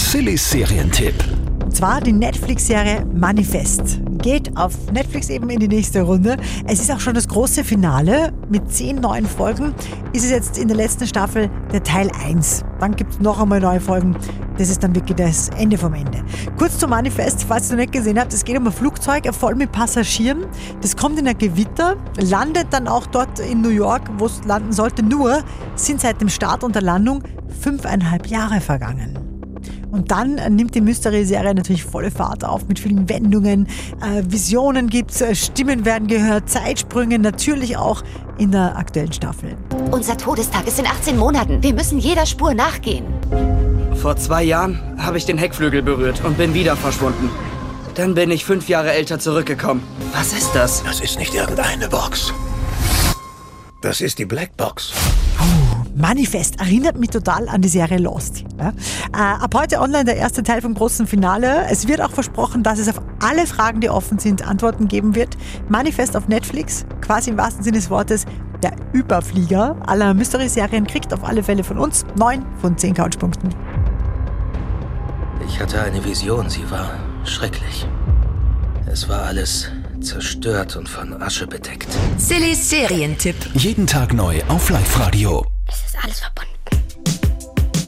Sillys Serientipp. Und zwar die Netflix-Serie Manifest. Geht auf Netflix eben in die nächste Runde. Es ist auch schon das große Finale. Mit zehn neuen Folgen ist es jetzt in der letzten Staffel der Teil 1. Dann gibt es noch einmal neue Folgen. Das ist dann wirklich das Ende vom Ende. Kurz zum Manifest, falls du nicht gesehen hast. Es geht um ein Flugzeug voll mit Passagieren. Das kommt in ein Gewitter, landet dann auch dort in New York, wo es landen sollte. Nur sind seit dem Start und der Landung fünfeinhalb Jahre vergangen. Und dann nimmt die Mystery-Serie natürlich volle Fahrt auf mit vielen Wendungen, äh, Visionen gibt's, äh, Stimmen werden gehört, Zeitsprünge natürlich auch in der aktuellen Staffel. Unser Todestag ist in 18 Monaten. Wir müssen jeder Spur nachgehen. Vor zwei Jahren habe ich den Heckflügel berührt und bin wieder verschwunden. Dann bin ich fünf Jahre älter zurückgekommen. Was ist das? Das ist nicht irgendeine Box. Das ist die Blackbox. Manifest erinnert mich total an die Serie Lost. Ja? Äh, ab heute online der erste Teil vom großen Finale. Es wird auch versprochen, dass es auf alle Fragen, die offen sind, Antworten geben wird. Manifest auf Netflix, quasi im wahrsten Sinne des Wortes, der Überflieger aller Mystery-Serien kriegt auf alle Fälle von uns 9 von 10 Couchpunkten. Ich hatte eine Vision, sie war schrecklich. Es war alles zerstört und von Asche bedeckt. Sillys Serientipp. Jeden Tag neu auf Live-Radio. Es ist alles verbunden.